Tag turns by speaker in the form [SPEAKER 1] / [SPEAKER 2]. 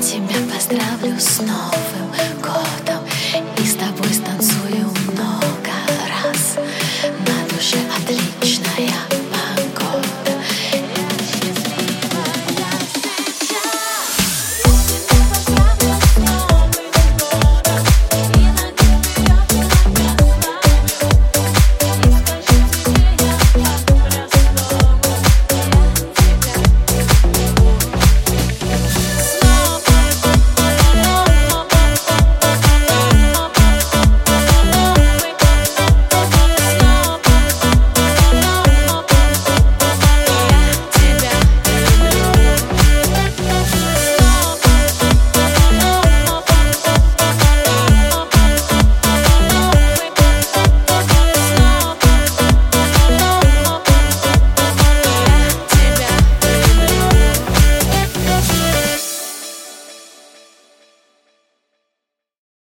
[SPEAKER 1] тебя поздравлю с новым.